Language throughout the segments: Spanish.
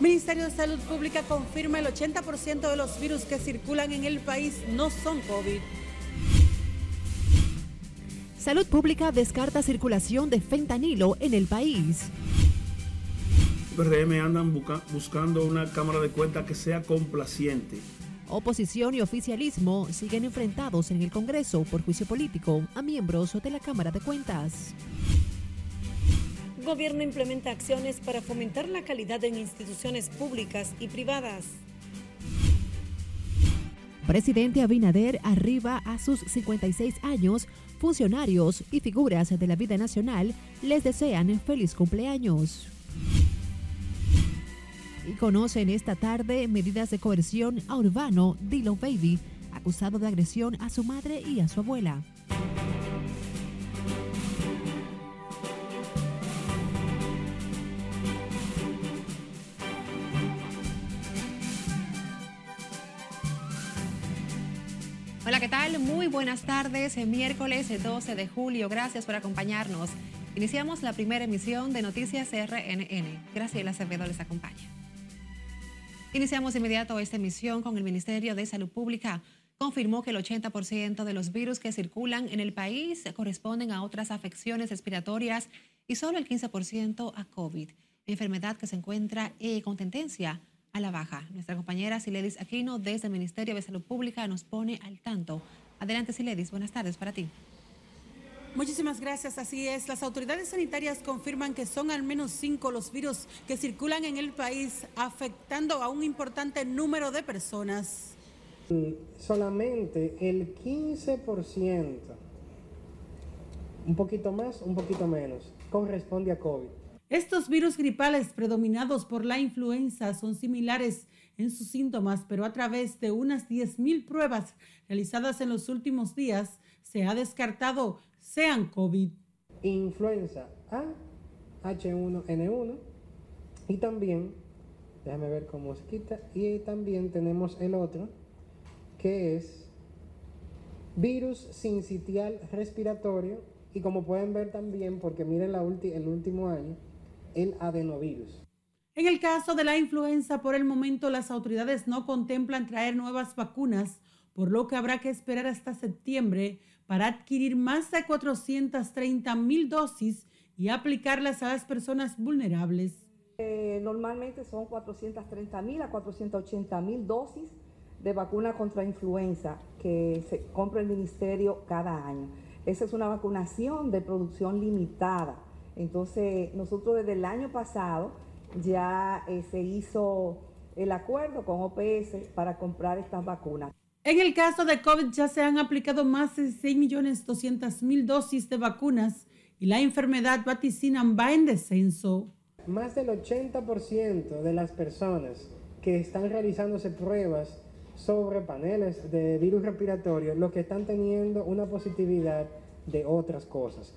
Ministerio de Salud Pública confirma el 80% de los virus que circulan en el país no son COVID. Salud Pública descarta circulación de fentanilo en el país. PRM andan buscando una Cámara de Cuentas que sea complaciente. Oposición y oficialismo siguen enfrentados en el Congreso por juicio político a miembros de la Cámara de Cuentas. Gobierno implementa acciones para fomentar la calidad en instituciones públicas y privadas. Presidente Abinader arriba a sus 56 años Funcionarios y figuras de la vida nacional les desean feliz cumpleaños. Y conocen esta tarde medidas de coerción a Urbano Dilo Baby, acusado de agresión a su madre y a su abuela. Tal? Muy buenas tardes. Miércoles 12 de julio. Gracias por acompañarnos. Iniciamos la primera emisión de Noticias RNN. Graciela Acevedo les acompaña. Iniciamos de inmediato esta emisión con el Ministerio de Salud Pública. Confirmó que el 80% de los virus que circulan en el país corresponden a otras afecciones respiratorias y solo el 15% a COVID, enfermedad que se encuentra eh, con tendencia a la baja. Nuestra compañera Siledis Aquino desde el Ministerio de Salud Pública nos pone al tanto. Adelante Siledis, buenas tardes para ti. Muchísimas gracias, así es. Las autoridades sanitarias confirman que son al menos cinco los virus que circulan en el país, afectando a un importante número de personas. Solamente el 15%, un poquito más, un poquito menos, corresponde a COVID. Estos virus gripales predominados por la influenza son similares en sus síntomas, pero a través de unas 10.000 pruebas realizadas en los últimos días, se ha descartado sean COVID. Influenza A, H1N1 y también, déjame ver cómo se quita, y también tenemos el otro, que es virus sincitial respiratorio y como pueden ver también, porque miren la el último año, el adenovirus. En el caso de la influenza, por el momento las autoridades no contemplan traer nuevas vacunas, por lo que habrá que esperar hasta septiembre para adquirir más de 430 mil dosis y aplicarlas a las personas vulnerables. Eh, normalmente son 430 mil a 480 mil dosis de vacuna contra influenza que se compra el ministerio cada año. Esa es una vacunación de producción limitada entonces, nosotros desde el año pasado ya eh, se hizo el acuerdo con OPS para comprar estas vacunas. En el caso de COVID ya se han aplicado más de 6.200.000 dosis de vacunas y la enfermedad vaticinan va en descenso. Más del 80% de las personas que están realizándose pruebas sobre paneles de virus respiratorio, lo que están teniendo una positividad de otras cosas.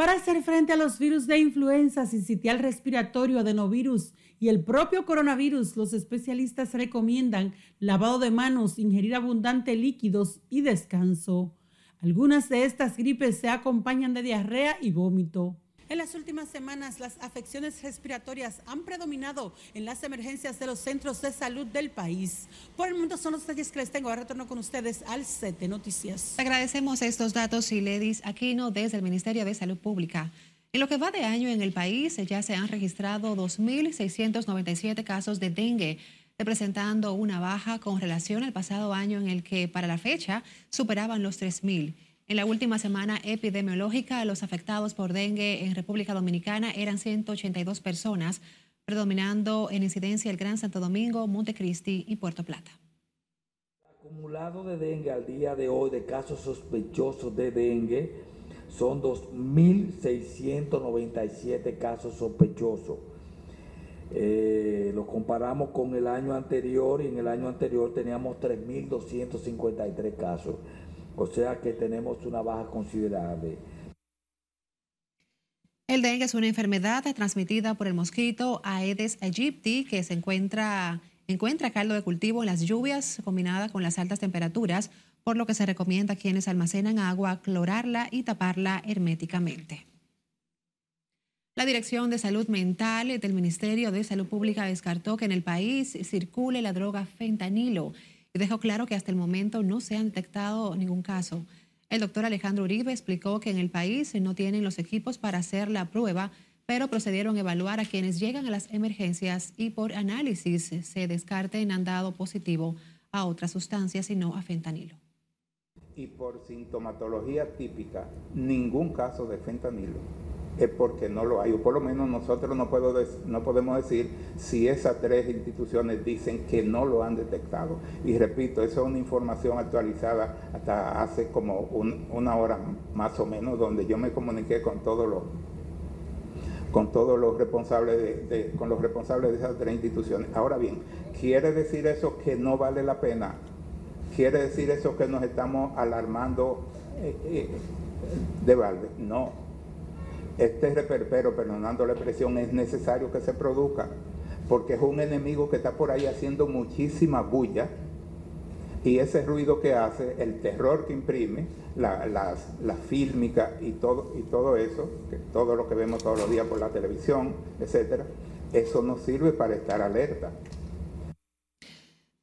Para hacer frente a los virus de influenza, sincitial respiratorio, adenovirus y el propio coronavirus, los especialistas recomiendan lavado de manos, ingerir abundante líquidos y descanso. Algunas de estas gripes se acompañan de diarrea y vómito. En las últimas semanas, las afecciones respiratorias han predominado en las emergencias de los centros de salud del país. Por el momento son los detalles que les tengo. Ahora retorno con ustedes al set noticias. Agradecemos estos datos y Ledis Aquino desde el Ministerio de Salud Pública. En lo que va de año en el país, ya se han registrado 2.697 casos de dengue representando una baja con relación al pasado año en el que para la fecha superaban los 3.000. En la última semana epidemiológica, los afectados por dengue en República Dominicana eran 182 personas, predominando en incidencia el Gran Santo Domingo, Montecristi y Puerto Plata. El acumulado de dengue al día de hoy de casos sospechosos de dengue son 2.697 casos sospechosos. Eh, lo comparamos con el año anterior y en el año anterior teníamos 3.253 casos. O sea que tenemos una baja considerable. El dengue es una enfermedad transmitida por el mosquito Aedes aegypti que se encuentra, encuentra caldo de cultivo en las lluvias combinada con las altas temperaturas, por lo que se recomienda a quienes almacenan agua clorarla y taparla herméticamente. La Dirección de Salud Mental del Ministerio de Salud Pública descartó que en el país circule la droga fentanilo y dejó claro que hasta el momento no se ha detectado ningún caso. El doctor Alejandro Uribe explicó que en el país no tienen los equipos para hacer la prueba, pero procedieron a evaluar a quienes llegan a las emergencias y por análisis se descarten han dado positivo a otras sustancias y no a fentanilo. Y por sintomatología típica, ningún caso de fentanilo es porque no lo hay, o por lo menos nosotros no, puedo no podemos decir si esas tres instituciones dicen que no lo han detectado. Y repito, eso es una información actualizada hasta hace como una hora más o menos, donde yo me comuniqué con todos los con todos los responsables de, con los responsables de esas tres instituciones. Ahora bien, ¿quiere decir eso que no vale la pena? ¿Quiere decir eso que nos estamos alarmando eh, eh, de balde? No, este reperpero, perdonando la expresión, es necesario que se produzca, porque es un enemigo que está por ahí haciendo muchísima bulla, y ese ruido que hace, el terror que imprime, la, la, fílmica y todo, y todo eso, todo lo que vemos todos los días por la televisión, etcétera, eso nos sirve para estar alerta.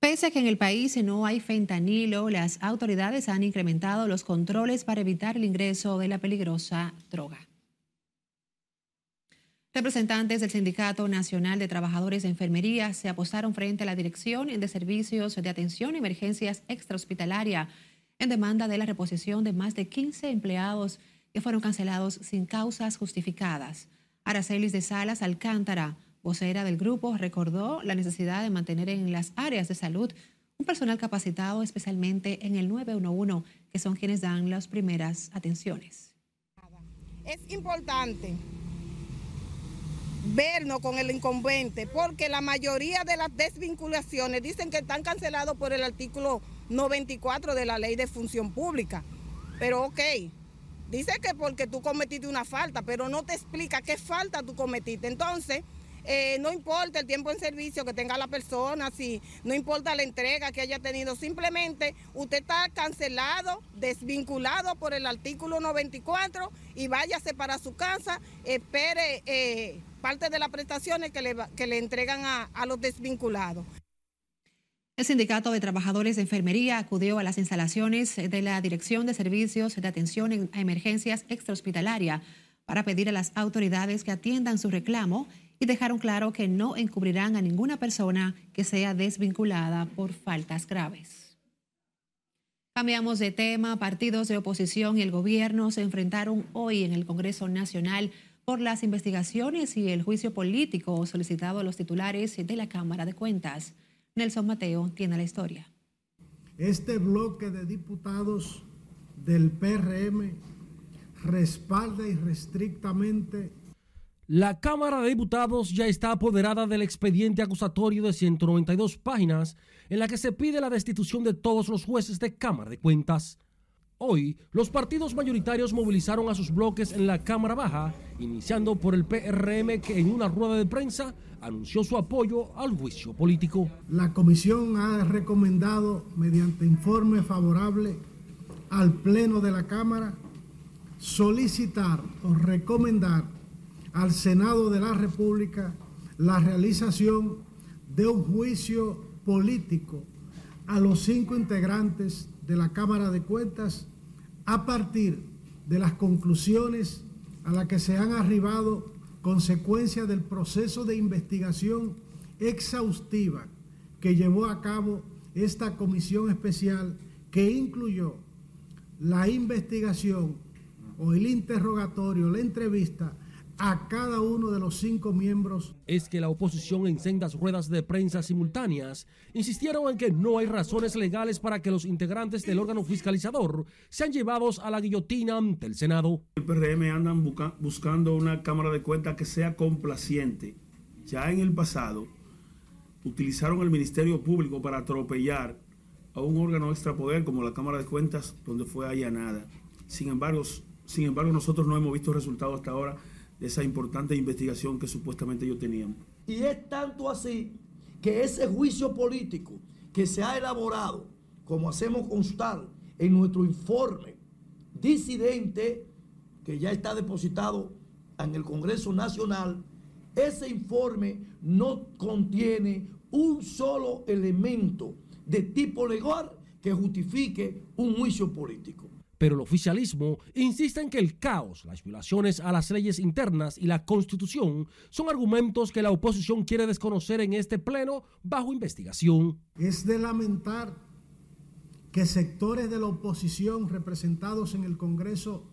Pese a que en el país no hay fentanilo, las autoridades han incrementado los controles para evitar el ingreso de la peligrosa droga. Representantes del Sindicato Nacional de Trabajadores de Enfermería se apostaron frente a la Dirección de Servicios de Atención a Emergencias Extrahospitalaria en demanda de la reposición de más de 15 empleados que fueron cancelados sin causas justificadas. Aracelis de Salas Alcántara, vocera del grupo, recordó la necesidad de mantener en las áreas de salud un personal capacitado, especialmente en el 911, que son quienes dan las primeras atenciones. Es importante vernos con el inconveniente, porque la mayoría de las desvinculaciones dicen que están cancelados por el artículo 94 de la ley de función pública. Pero ok, dice que porque tú cometiste una falta, pero no te explica qué falta tú cometiste. Entonces, eh, no importa el tiempo en servicio que tenga la persona, si no importa la entrega que haya tenido, simplemente usted está cancelado, desvinculado por el artículo 94 y váyase para su casa, espere eh, parte de las prestaciones que le, que le entregan a, los desvinculados. El Sindicato de Trabajadores de Enfermería acudió a las instalaciones de la Dirección de Servicios de Atención a Emergencias Extrahospitalaria para pedir a las autoridades que atiendan su reclamo y dejaron claro que no encubrirán a ninguna persona que sea desvinculada por faltas graves. Cambiamos de tema. Partidos de oposición y el gobierno se enfrentaron hoy en el Congreso Nacional por las investigaciones y el juicio político solicitado a los titulares de la Cámara de Cuentas. Nelson Mateo tiene la historia. Este bloque de diputados del PRM respalda irrestrictamente la Cámara de Diputados ya está apoderada del expediente acusatorio de 192 páginas en la que se pide la destitución de todos los jueces de Cámara de Cuentas. Hoy, los partidos mayoritarios movilizaron a sus bloques en la Cámara Baja, iniciando por el PRM que en una rueda de prensa anunció su apoyo al juicio político. La comisión ha recomendado, mediante informe favorable al Pleno de la Cámara, solicitar o recomendar al Senado de la República la realización de un juicio político a los cinco integrantes de la Cámara de Cuentas a partir de las conclusiones a las que se han arribado consecuencia del proceso de investigación exhaustiva que llevó a cabo esta comisión especial que incluyó la investigación o el interrogatorio, la entrevista a cada uno de los cinco miembros. Es que la oposición en sendas ruedas de prensa simultáneas insistieron en que no hay razones legales para que los integrantes del órgano fiscalizador sean llevados a la guillotina ante el Senado. El PRM andan buscando una Cámara de Cuentas que sea complaciente. Ya en el pasado utilizaron el Ministerio Público para atropellar a un órgano extrapoder como la Cámara de Cuentas donde fue allanada. Sin embargo, sin embargo nosotros no hemos visto resultados hasta ahora de esa importante investigación que supuestamente ellos tenían. Y es tanto así que ese juicio político que se ha elaborado, como hacemos constar en nuestro informe disidente, que ya está depositado en el Congreso Nacional, ese informe no contiene un solo elemento de tipo legal que justifique un juicio político. Pero el oficialismo insiste en que el caos, las violaciones a las leyes internas y la constitución son argumentos que la oposición quiere desconocer en este pleno bajo investigación. Es de lamentar que sectores de la oposición representados en el Congreso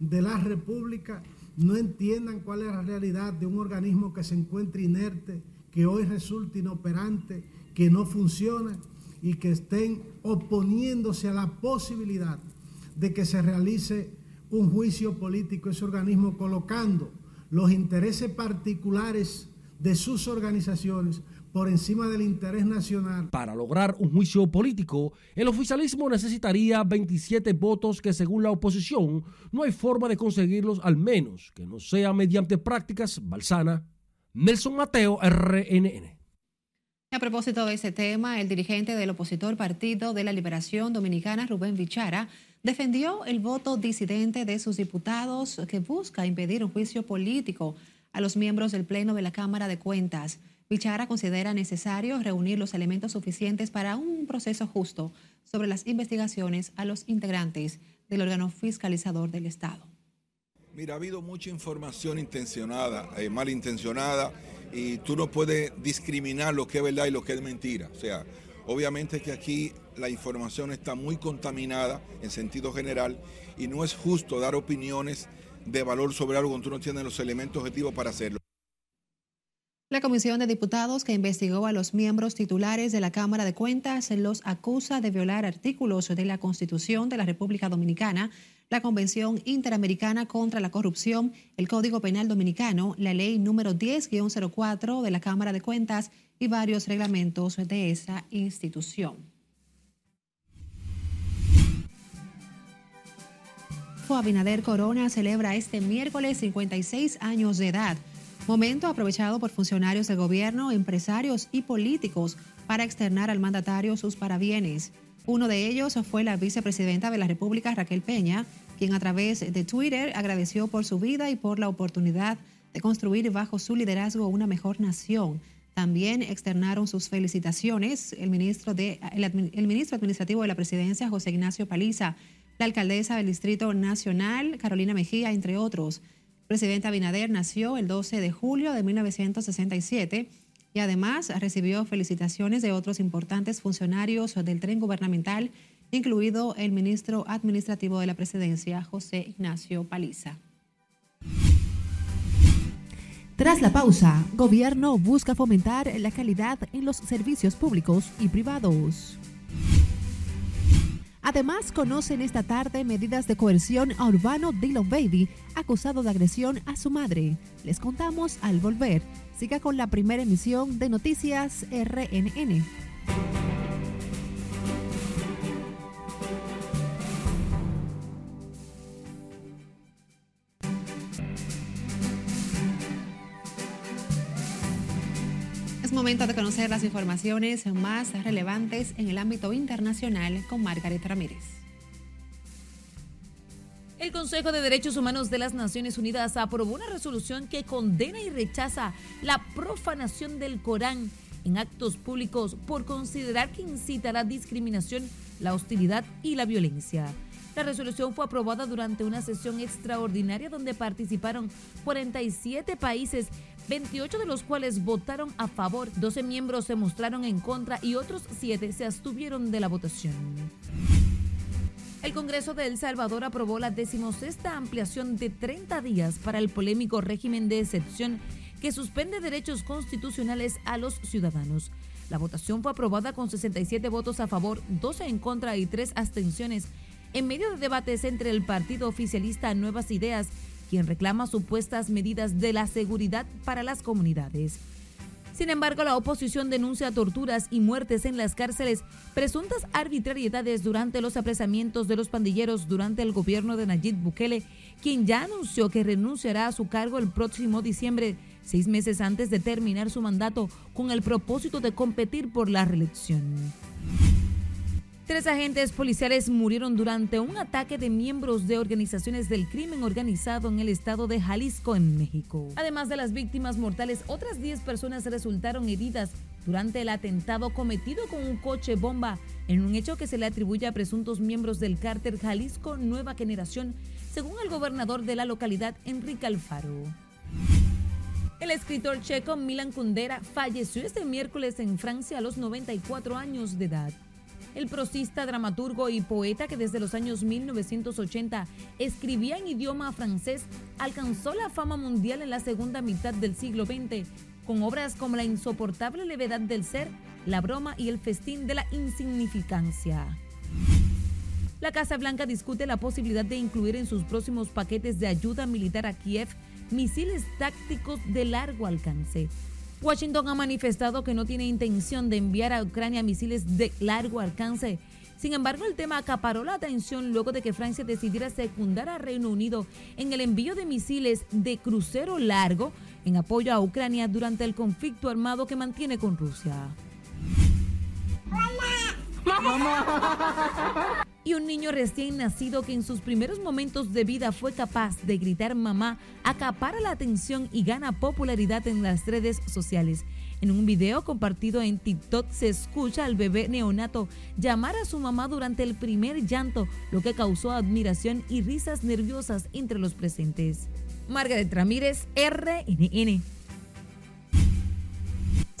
de la República no entiendan cuál es la realidad de un organismo que se encuentra inerte, que hoy resulta inoperante, que no funciona y que estén oponiéndose a la posibilidad de que se realice un juicio político ese organismo colocando los intereses particulares de sus organizaciones por encima del interés nacional. Para lograr un juicio político, el oficialismo necesitaría 27 votos que según la oposición no hay forma de conseguirlos al menos que no sea mediante prácticas balsana. Nelson Mateo, RNN. A propósito de ese tema, el dirigente del opositor Partido de la Liberación Dominicana, Rubén Vichara, defendió el voto disidente de sus diputados que busca impedir un juicio político a los miembros del Pleno de la Cámara de Cuentas. Vichara considera necesario reunir los elementos suficientes para un proceso justo sobre las investigaciones a los integrantes del órgano fiscalizador del Estado. Mira, ha habido mucha información intencionada, eh, malintencionada, y tú no puedes discriminar lo que es verdad y lo que es mentira. O sea, obviamente que aquí la información está muy contaminada en sentido general y no es justo dar opiniones de valor sobre algo cuando tú no tienes los elementos objetivos para hacerlo. La Comisión de Diputados que investigó a los miembros titulares de la Cámara de Cuentas los acusa de violar artículos de la Constitución de la República Dominicana, la Convención Interamericana contra la Corrupción, el Código Penal Dominicano, la Ley número 10-04 de la Cámara de Cuentas y varios reglamentos de esa institución. Abinader Corona celebra este miércoles 56 años de edad momento aprovechado por funcionarios de gobierno, empresarios y políticos para externar al mandatario sus parabienes. Uno de ellos fue la vicepresidenta de la República, Raquel Peña, quien a través de Twitter agradeció por su vida y por la oportunidad de construir bajo su liderazgo una mejor nación. También externaron sus felicitaciones el ministro, de, el ministro administrativo de la presidencia, José Ignacio Paliza, la alcaldesa del Distrito Nacional, Carolina Mejía, entre otros presidente Abinader nació el 12 de julio de 1967 y además recibió felicitaciones de otros importantes funcionarios del tren gubernamental, incluido el ministro administrativo de la presidencia, José Ignacio Paliza. Tras la pausa, gobierno busca fomentar la calidad en los servicios públicos y privados. Además, conocen esta tarde medidas de coerción a Urbano Dillon Baby, acusado de agresión a su madre. Les contamos al volver. Siga con la primera emisión de Noticias RNN. De conocer las informaciones más relevantes en el ámbito internacional con Margaret Ramírez. El Consejo de Derechos Humanos de las Naciones Unidas aprobó una resolución que condena y rechaza la profanación del Corán en actos públicos por considerar que incita a la discriminación, la hostilidad y la violencia. La resolución fue aprobada durante una sesión extraordinaria donde participaron 47 países 28 de los cuales votaron a favor, 12 miembros se mostraron en contra y otros 7 se abstuvieron de la votación. El Congreso de El Salvador aprobó la decimosexta ampliación de 30 días para el polémico régimen de excepción que suspende derechos constitucionales a los ciudadanos. La votación fue aprobada con 67 votos a favor, 12 en contra y 3 abstenciones, en medio de debates entre el partido oficialista Nuevas Ideas quien reclama supuestas medidas de la seguridad para las comunidades. Sin embargo, la oposición denuncia torturas y muertes en las cárceles, presuntas arbitrariedades durante los apresamientos de los pandilleros durante el gobierno de Nayib Bukele, quien ya anunció que renunciará a su cargo el próximo diciembre, seis meses antes de terminar su mandato, con el propósito de competir por la reelección. Tres agentes policiales murieron durante un ataque de miembros de organizaciones del crimen organizado en el estado de Jalisco, en México. Además de las víctimas mortales, otras 10 personas resultaron heridas durante el atentado cometido con un coche bomba en un hecho que se le atribuye a presuntos miembros del cárter Jalisco Nueva Generación, según el gobernador de la localidad, Enrique Alfaro. El escritor checo Milan Kundera falleció este miércoles en Francia a los 94 años de edad. El prosista, dramaturgo y poeta que desde los años 1980 escribía en idioma francés, alcanzó la fama mundial en la segunda mitad del siglo XX, con obras como La insoportable levedad del ser, La broma y El festín de la insignificancia. La Casa Blanca discute la posibilidad de incluir en sus próximos paquetes de ayuda militar a Kiev misiles tácticos de largo alcance Washington ha manifestado que no tiene intención de enviar a Ucrania misiles de largo alcance. Sin embargo, el tema acaparó la atención luego de que Francia decidiera secundar a Reino Unido en el envío de misiles de crucero largo en apoyo a Ucrania durante el conflicto armado que mantiene con Rusia. Y un niño recién nacido que en sus primeros momentos de vida fue capaz de gritar mamá acapara la atención y gana popularidad en las redes sociales. En un video compartido en TikTok se escucha al bebé neonato llamar a su mamá durante el primer llanto, lo que causó admiración y risas nerviosas entre los presentes. Margaret Ramírez, RNN.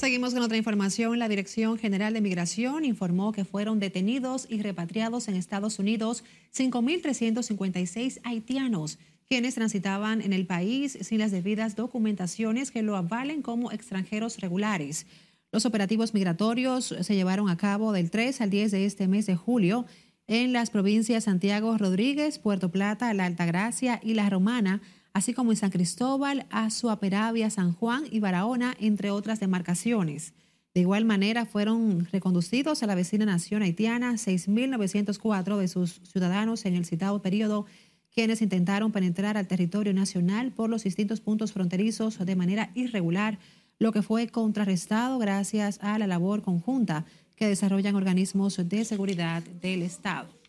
Seguimos con otra información. La Dirección General de Migración informó que fueron detenidos y repatriados en Estados Unidos 5.356 haitianos, quienes transitaban en el país sin las debidas documentaciones que lo avalen como extranjeros regulares. Los operativos migratorios se llevaron a cabo del 3 al 10 de este mes de julio en las provincias Santiago Rodríguez, Puerto Plata, La Altagracia y La Romana así como en San Cristóbal, Azuaperavia, San Juan y Barahona, entre otras demarcaciones. De igual manera, fueron reconducidos a la vecina nación haitiana 6.904 de sus ciudadanos en el citado periodo, quienes intentaron penetrar al territorio nacional por los distintos puntos fronterizos de manera irregular, lo que fue contrarrestado gracias a la labor conjunta que desarrollan organismos de seguridad del Estado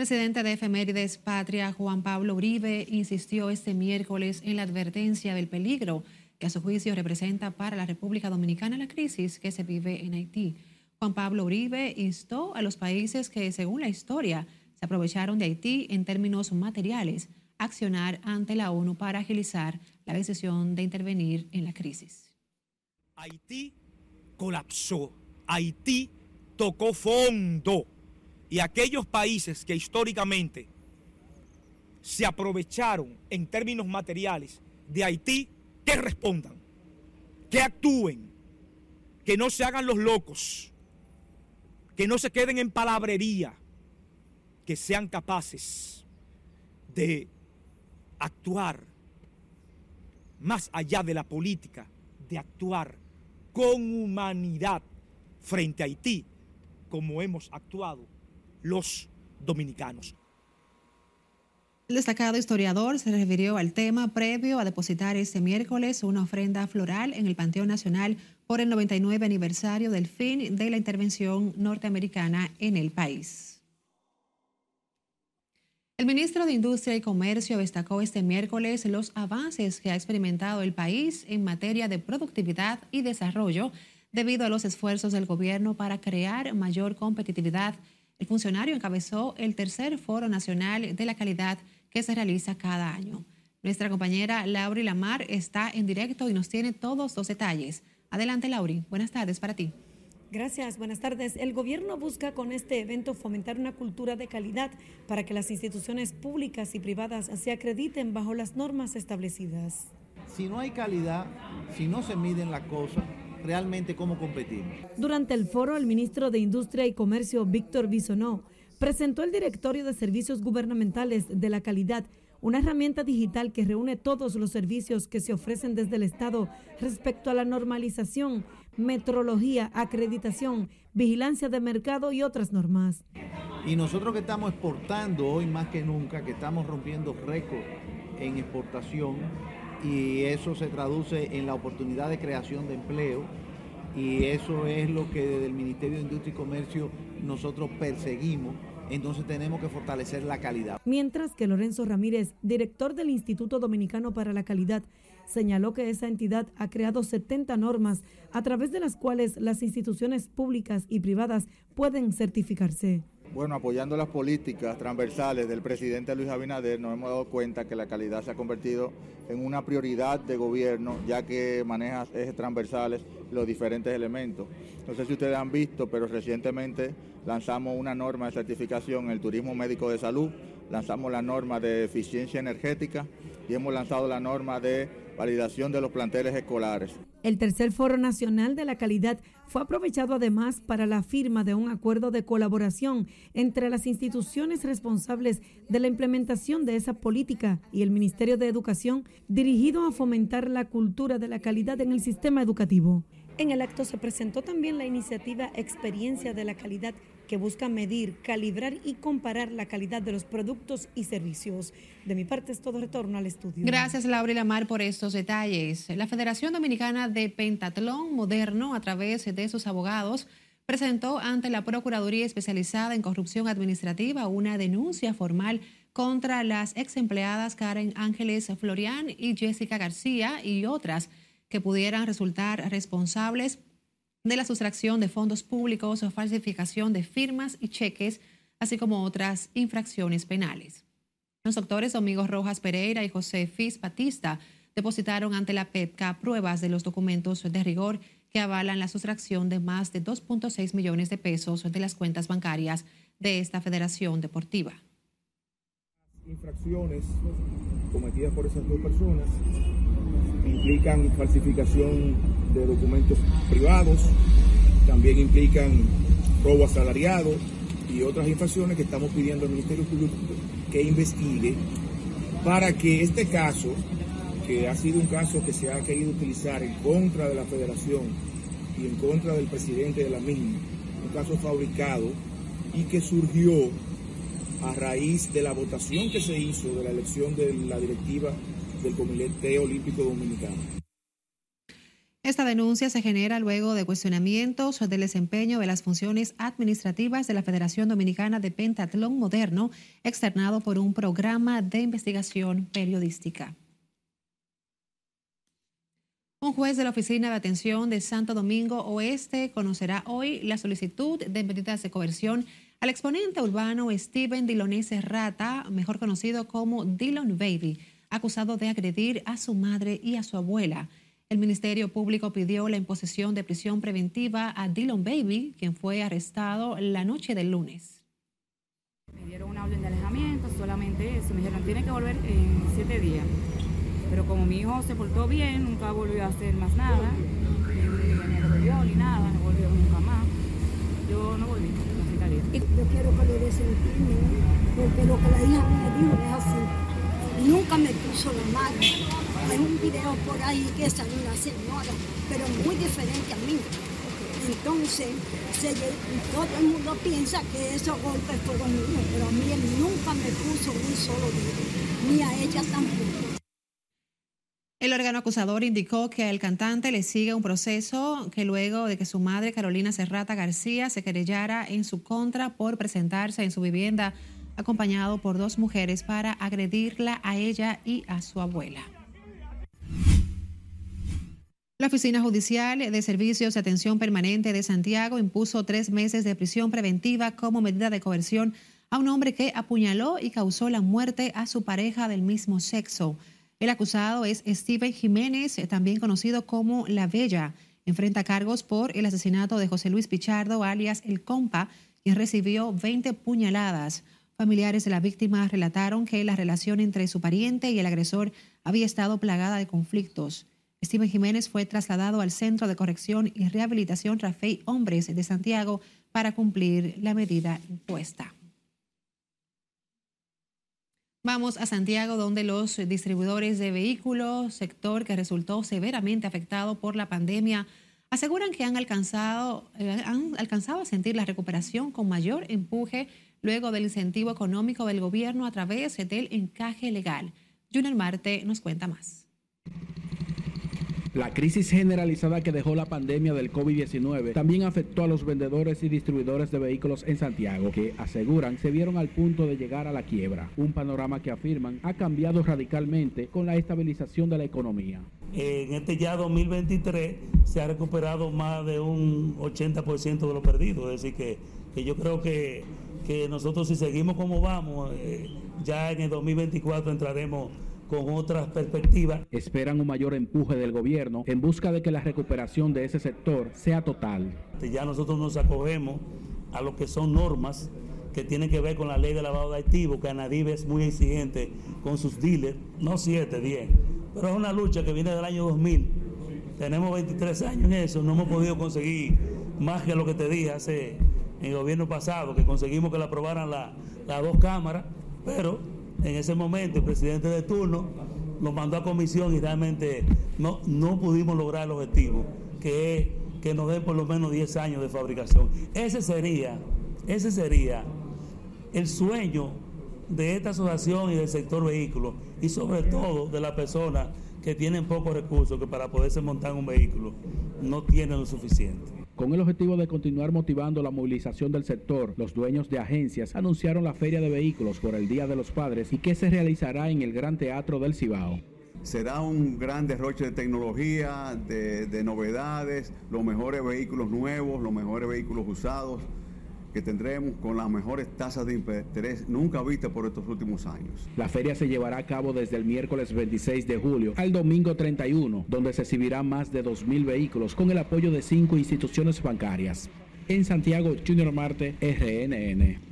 presidente de Efemérides Patria, Juan Pablo Uribe, insistió este miércoles en la advertencia del peligro que a su juicio representa para la República Dominicana la crisis que se vive en Haití. Juan Pablo Uribe instó a los países que, según la historia, se aprovecharon de Haití en términos materiales, a accionar ante la ONU para agilizar la decisión de intervenir en la crisis. Haití colapsó, Haití tocó fondo y aquellos países que históricamente se aprovecharon en términos materiales de Haití, que respondan, que actúen, que no se hagan los locos, que no se queden en palabrería, que sean capaces de actuar más allá de la política, de actuar con humanidad frente a Haití, como hemos actuado los dominicanos. El destacado historiador se refirió al tema previo a depositar este miércoles una ofrenda floral en el Panteón Nacional por el 99 aniversario del fin de la intervención norteamericana en el país. El ministro de Industria y Comercio destacó este miércoles los avances que ha experimentado el país en materia de productividad y desarrollo debido a los esfuerzos del gobierno para crear mayor competitividad el funcionario encabezó el tercer Foro Nacional de la Calidad que se realiza cada año. Nuestra compañera Lauri Lamar está en directo y nos tiene todos los detalles. Adelante, Lauri. Buenas tardes para ti. Gracias, buenas tardes. El gobierno busca con este evento fomentar una cultura de calidad para que las instituciones públicas y privadas se acrediten bajo las normas establecidas. Si no hay calidad, si no se miden las cosas, realmente cómo competimos. Durante el foro, el ministro de Industria y Comercio, Víctor Bisonó, presentó el Directorio de Servicios Gubernamentales de la Calidad, una herramienta digital que reúne todos los servicios que se ofrecen desde el Estado respecto a la normalización, metrología, acreditación, vigilancia de mercado y otras normas. Y nosotros que estamos exportando hoy más que nunca, que estamos rompiendo récord en exportación, y eso se traduce en la oportunidad de creación de empleo y eso es lo que desde el Ministerio de Industria y Comercio nosotros perseguimos. Entonces tenemos que fortalecer la calidad. Mientras que Lorenzo Ramírez, director del Instituto Dominicano para la Calidad, señaló que esa entidad ha creado 70 normas a través de las cuales las instituciones públicas y privadas pueden certificarse. Bueno, apoyando las políticas transversales del presidente Luis Abinader, nos hemos dado cuenta que la calidad se ha convertido en una prioridad de gobierno, ya que maneja ejes transversales los diferentes elementos. No sé si ustedes han visto, pero recientemente lanzamos una norma de certificación en el turismo médico de salud, lanzamos la norma de eficiencia energética y hemos lanzado la norma de validación de los planteles escolares. El tercer Foro Nacional de la Calidad fue aprovechado además para la firma de un acuerdo de colaboración entre las instituciones responsables de la implementación de esa política y el Ministerio de Educación dirigido a fomentar la cultura de la calidad en el sistema educativo. En el acto se presentó también la iniciativa Experiencia de la Calidad que busca medir, calibrar y comparar la calidad de los productos y servicios. De mi parte es todo retorno al estudio. Gracias Laura y Lamar por estos detalles. La Federación Dominicana de Pentatlón Moderno, a través de sus abogados, presentó ante la Procuraduría Especializada en Corrupción Administrativa una denuncia formal contra las ex empleadas Karen Ángeles Florian y Jessica García y otras que pudieran resultar responsables de la sustracción de fondos públicos o falsificación de firmas y cheques, así como otras infracciones penales. Los doctores Domingos Rojas Pereira y José Fis Batista depositaron ante la PETCA pruebas de los documentos de rigor que avalan la sustracción de más de 2.6 millones de pesos de las cuentas bancarias de esta federación deportiva. Infracciones cometidas por esas dos personas implican falsificación de documentos privados, también implican robo asalariado y otras infracciones que estamos pidiendo al Ministerio Público que investigue para que este caso, que ha sido un caso que se ha querido utilizar en contra de la federación y en contra del presidente de la misma, un caso fabricado y que surgió a raíz de la votación que se hizo de la elección de la directiva del Comité Olímpico Dominicano. Esta denuncia se genera luego de cuestionamientos del desempeño de las funciones administrativas de la Federación Dominicana de Pentatlón Moderno, externado por un programa de investigación periodística. Un juez de la Oficina de Atención de Santo Domingo Oeste conocerá hoy la solicitud de medidas de coerción al exponente urbano Steven Dilonese Rata, mejor conocido como Dillon Baby acusado de agredir a su madre y a su abuela. El Ministerio Público pidió la imposición de prisión preventiva a Dylan Baby, quien fue arrestado la noche del lunes. Me dieron una orden de alejamiento, solamente eso. Me dijeron, tiene que volver en siete días. Pero como mi hijo se portó bien, nunca volvió a hacer más nada. Ni, volvió ni nada, no volvió nunca más. Yo no volví a la fiscalía. Yo quiero que le des el porque lo que la hija me dijo es así nunca me puso la mano. Hay un video por ahí que salió una señora, pero muy diferente a mí. Entonces, todo el mundo piensa que esos golpes fueron míos, pero a mí él nunca me puso un solo dedo, ni a ella tampoco. El órgano acusador indicó que al cantante le sigue un proceso que luego de que su madre Carolina Serrata García se querellara en su contra por presentarse en su vivienda acompañado por dos mujeres para agredirla a ella y a su abuela. La Oficina Judicial de Servicios de Atención Permanente de Santiago impuso tres meses de prisión preventiva como medida de coerción a un hombre que apuñaló y causó la muerte a su pareja del mismo sexo. El acusado es Steven Jiménez, también conocido como La Bella. Enfrenta cargos por el asesinato de José Luis Pichardo, alias El Compa, quien recibió 20 puñaladas. Familiares de la víctima relataron que la relación entre su pariente y el agresor había estado plagada de conflictos. Steven Jiménez fue trasladado al Centro de Corrección y Rehabilitación Rafael Hombres de Santiago para cumplir la medida impuesta. Vamos a Santiago, donde los distribuidores de vehículos, sector que resultó severamente afectado por la pandemia, aseguran que han alcanzado, eh, han alcanzado a sentir la recuperación con mayor empuje luego del incentivo económico del gobierno a través del encaje legal. Junior Marte nos cuenta más. La crisis generalizada que dejó la pandemia del COVID-19 también afectó a los vendedores y distribuidores de vehículos en Santiago, que aseguran se vieron al punto de llegar a la quiebra, un panorama que afirman ha cambiado radicalmente con la estabilización de la economía. En este ya 2023 se ha recuperado más de un 80% de lo perdido, es decir que, que yo creo que, que, nosotros si seguimos como vamos, eh, ya en el 2024 entraremos con otras perspectivas. Esperan un mayor empuje del gobierno en busca de que la recuperación de ese sector sea total. Ya nosotros nos acogemos a lo que son normas que tienen que ver con la ley de lavado de activos, que Anadive es muy exigente con sus dealers, no 7, 10, pero es una lucha que viene del año 2000. Tenemos 23 años en eso, no hemos podido conseguir más que lo que te dije hace en el gobierno pasado, que conseguimos que la aprobaran las dos cámaras, pero en ese momento el presidente de turno lo mandó a comisión y realmente no, no pudimos lograr el objetivo, que es que nos den por lo menos 10 años de fabricación. Ese sería, ese sería el sueño de esta asociación y del sector vehículo y sobre todo de las personas que tienen pocos recursos que para poderse montar un vehículo no tienen lo suficiente. Con el objetivo de continuar motivando la movilización del sector, los dueños de agencias anunciaron la Feria de Vehículos por el Día de los Padres y que se realizará en el Gran Teatro del Cibao. Será un gran derroche de tecnología, de, de novedades, los mejores vehículos nuevos, los mejores vehículos usados que tendremos con las mejores tasas de interés nunca vistas por estos últimos años. La feria se llevará a cabo desde el miércoles 26 de julio al domingo 31, donde se exhibirán más de 2.000 vehículos con el apoyo de cinco instituciones bancarias. En Santiago, Junior Marte, RNN.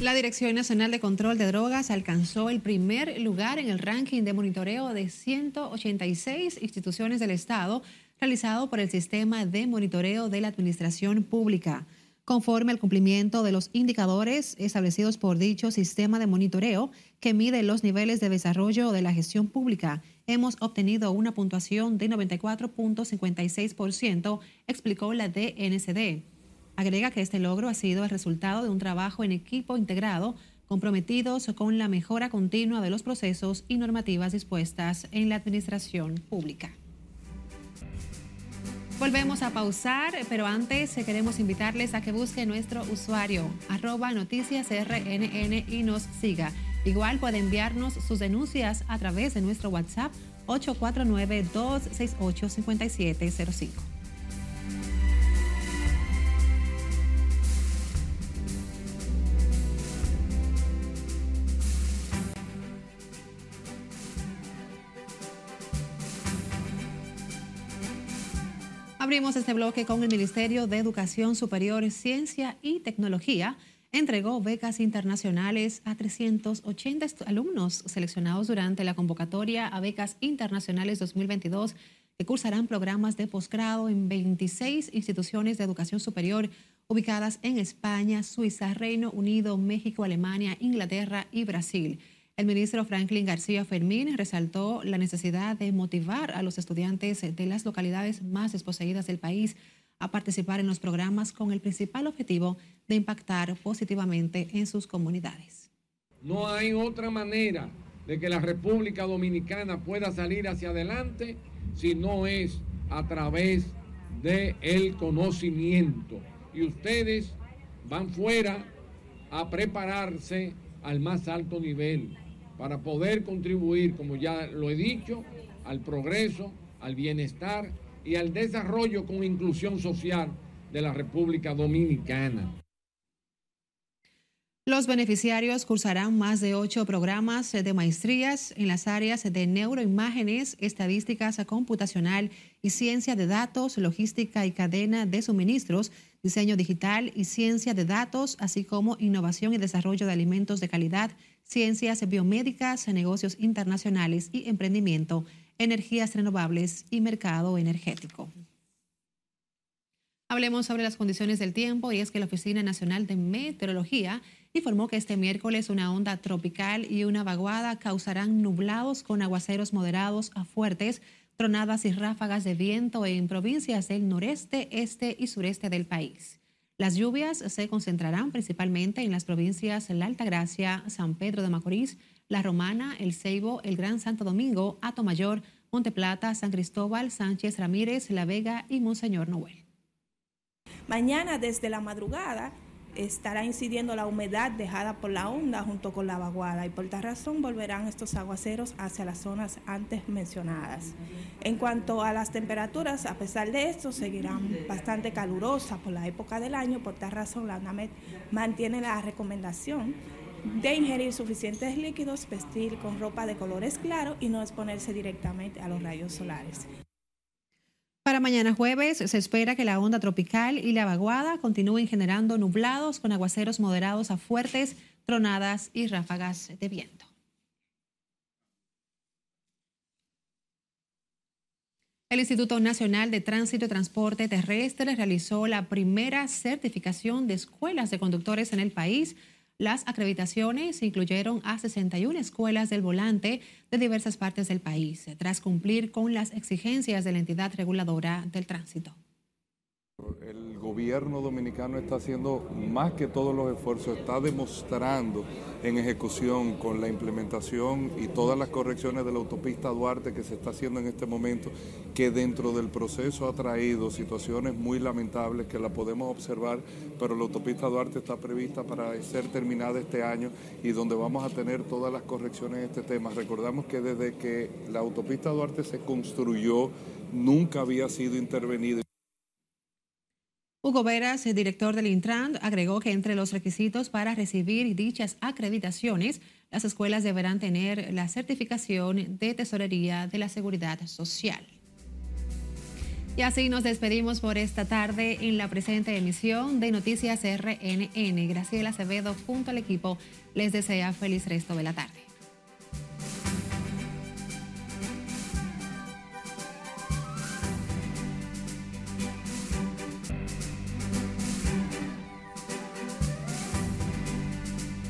La Dirección Nacional de Control de Drogas alcanzó el primer lugar en el ranking de monitoreo de 186 instituciones del Estado realizado por el Sistema de Monitoreo de la Administración Pública conforme al cumplimiento de los indicadores establecidos por dicho sistema de monitoreo que mide los niveles de desarrollo de la gestión pública. Hemos obtenido una puntuación de 94.56%, explicó la DNCD. Agrega que este logro ha sido el resultado de un trabajo en equipo integrado comprometidos con la mejora continua de los procesos y normativas dispuestas en la administración pública. Volvemos a pausar, pero antes queremos invitarles a que busquen nuestro usuario, arroba noticias RNN y nos siga. Igual puede enviarnos sus denuncias a través de nuestro WhatsApp 849-268-5705. Abrimos este bloque con el Ministerio de Educación Superior, Ciencia y Tecnología. Entregó becas internacionales a 380 alumnos seleccionados durante la convocatoria a becas internacionales 2022 que cursarán programas de posgrado en 26 instituciones de educación superior ubicadas en España, Suiza, Reino Unido, México, Alemania, Inglaterra y Brasil. El ministro Franklin García Fermín resaltó la necesidad de motivar a los estudiantes de las localidades más desposeídas del país a participar en los programas con el principal objetivo de impactar positivamente en sus comunidades. No hay otra manera de que la República Dominicana pueda salir hacia adelante si no es a través del el conocimiento. Y ustedes van fuera a prepararse al más alto nivel para poder contribuir, como ya lo he dicho, al progreso, al bienestar y al desarrollo con inclusión social de la República Dominicana. Los beneficiarios cursarán más de ocho programas de maestrías en las áreas de neuroimágenes, estadísticas computacional y ciencia de datos, logística y cadena de suministros, diseño digital y ciencia de datos, así como innovación y desarrollo de alimentos de calidad, ciencias biomédicas, negocios internacionales y emprendimiento, energías renovables y mercado energético. Hablemos sobre las condiciones del tiempo y es que la Oficina Nacional de Meteorología informó que este miércoles una onda tropical y una vaguada causarán nublados con aguaceros moderados a fuertes, tronadas y ráfagas de viento en provincias del noreste, este y sureste del país. Las lluvias se concentrarán principalmente en las provincias La Altagracia, San Pedro de Macorís, La Romana, El Ceibo, el Gran Santo Domingo, Mayor, Monteplata, San Cristóbal, Sánchez Ramírez, La Vega y Monseñor Noel. Mañana desde la madrugada estará incidiendo la humedad dejada por la onda junto con la vaguada y por tal razón volverán estos aguaceros hacia las zonas antes mencionadas. En cuanto a las temperaturas, a pesar de esto, seguirán bastante calurosas por la época del año, por tal razón la UNAMED mantiene la recomendación de ingerir suficientes líquidos, vestir con ropa de colores claros y no exponerse directamente a los rayos solares. Para mañana jueves se espera que la onda tropical y la vaguada continúen generando nublados con aguaceros moderados a fuertes, tronadas y ráfagas de viento. El Instituto Nacional de Tránsito y Transporte Terrestre realizó la primera certificación de escuelas de conductores en el país las acreditaciones incluyeron a 61 escuelas del volante de diversas partes del país, tras cumplir con las exigencias de la entidad reguladora del tránsito. El gobierno dominicano está haciendo más que todos los esfuerzos, está demostrando en ejecución con la implementación y todas las correcciones de la autopista Duarte que se está haciendo en este momento, que dentro del proceso ha traído situaciones muy lamentables que la podemos observar, pero la autopista Duarte está prevista para ser terminada este año y donde vamos a tener todas las correcciones en este tema. Recordamos que desde que la autopista Duarte se construyó, nunca había sido intervenida. Hugo Veras, director del Intran, agregó que entre los requisitos para recibir dichas acreditaciones, las escuelas deberán tener la certificación de tesorería de la seguridad social. Y así nos despedimos por esta tarde en la presente emisión de Noticias RNN. Graciela Acevedo junto al equipo les desea feliz resto de la tarde.